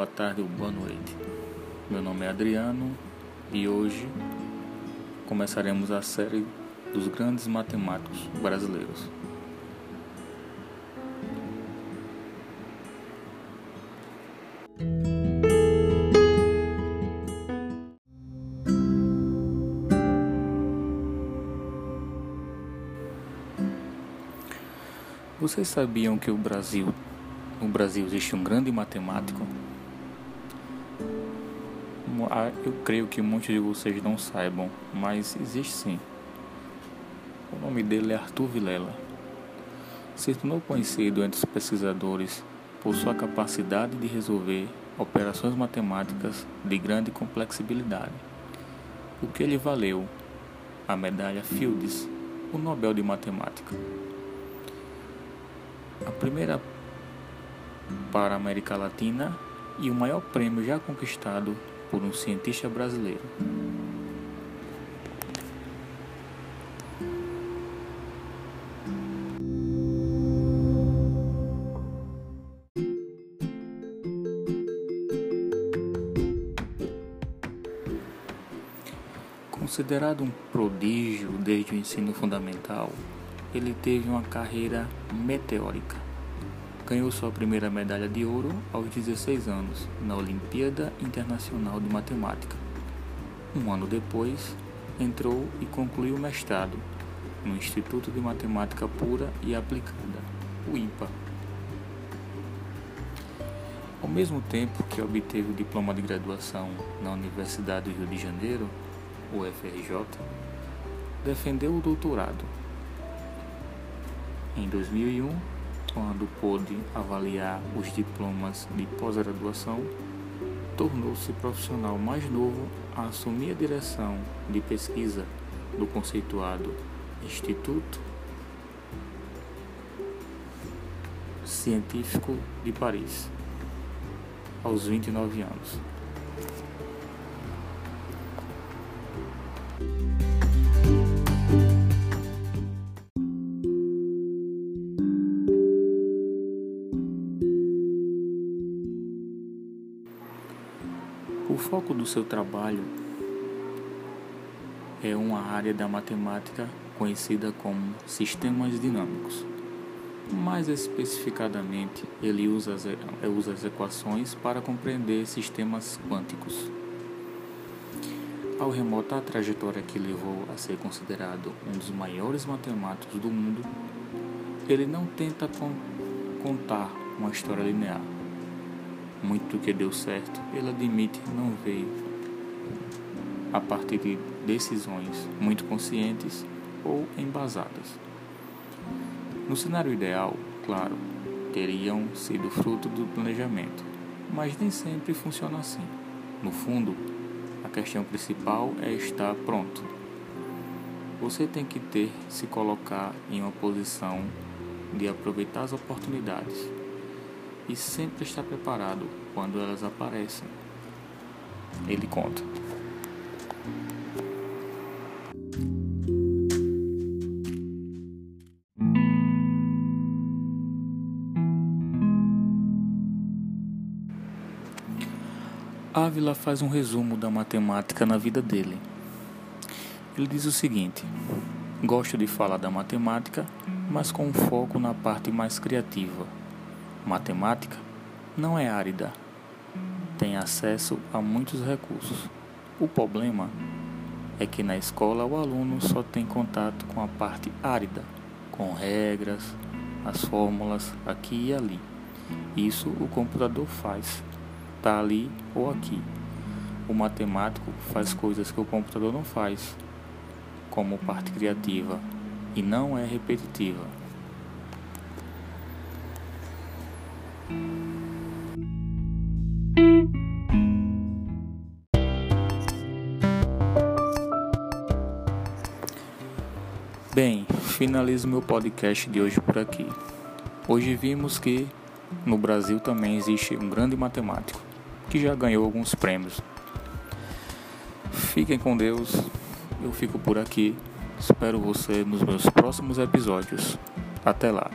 boa tarde ou boa noite. Meu nome é Adriano e hoje começaremos a série dos grandes matemáticos brasileiros. Vocês sabiam que o Brasil, no Brasil existe um grande matemático? Eu creio que muitos de vocês não saibam, mas existe sim. O nome dele é Arthur Vilela. Se tornou conhecido entre os pesquisadores por sua capacidade de resolver operações matemáticas de grande complexibilidade, o que lhe valeu a medalha Fields, o Nobel de Matemática. A primeira para a América Latina e o maior prêmio já conquistado por um cientista brasileiro. Considerado um prodígio desde o ensino fundamental, ele teve uma carreira meteórica. Ganhou sua primeira medalha de ouro aos 16 anos na Olimpíada Internacional de Matemática. Um ano depois, entrou e concluiu o mestrado no Instituto de Matemática Pura e Aplicada, o IPA. Ao mesmo tempo que obteve o diploma de graduação na Universidade do Rio de Janeiro, UFRJ, defendeu o doutorado em 2001, quando pôde avaliar os diplomas de pós-graduação, tornou-se profissional mais novo a assumir a direção de pesquisa do conceituado Instituto Científico de Paris, aos 29 anos. O foco do seu trabalho é uma área da matemática conhecida como sistemas dinâmicos. Mais especificadamente, ele usa as, usa as equações para compreender sistemas quânticos. Ao remotar a trajetória que levou a ser considerado um dos maiores matemáticos do mundo, ele não tenta con contar uma história linear muito do que deu certo, ele admite não veio a partir de decisões muito conscientes ou embasadas. No cenário ideal, claro, teriam sido fruto do planejamento, mas nem sempre funciona assim. No fundo, a questão principal é estar pronto. Você tem que ter se colocar em uma posição de aproveitar as oportunidades e sempre estar preparado quando elas aparecem. Ele conta. Ávila faz um resumo da matemática na vida dele. Ele diz o seguinte: Gosto de falar da matemática, mas com um foco na parte mais criativa Matemática não é árida, tem acesso a muitos recursos. O problema é que na escola o aluno só tem contato com a parte árida, com regras, as fórmulas aqui e ali. Isso o computador faz, tá ali ou aqui. O matemático faz coisas que o computador não faz, como parte criativa, e não é repetitiva. Bem, finalizo meu podcast de hoje por aqui. Hoje vimos que no Brasil também existe um grande matemático que já ganhou alguns prêmios. Fiquem com Deus, eu fico por aqui. Espero você nos meus próximos episódios. Até lá.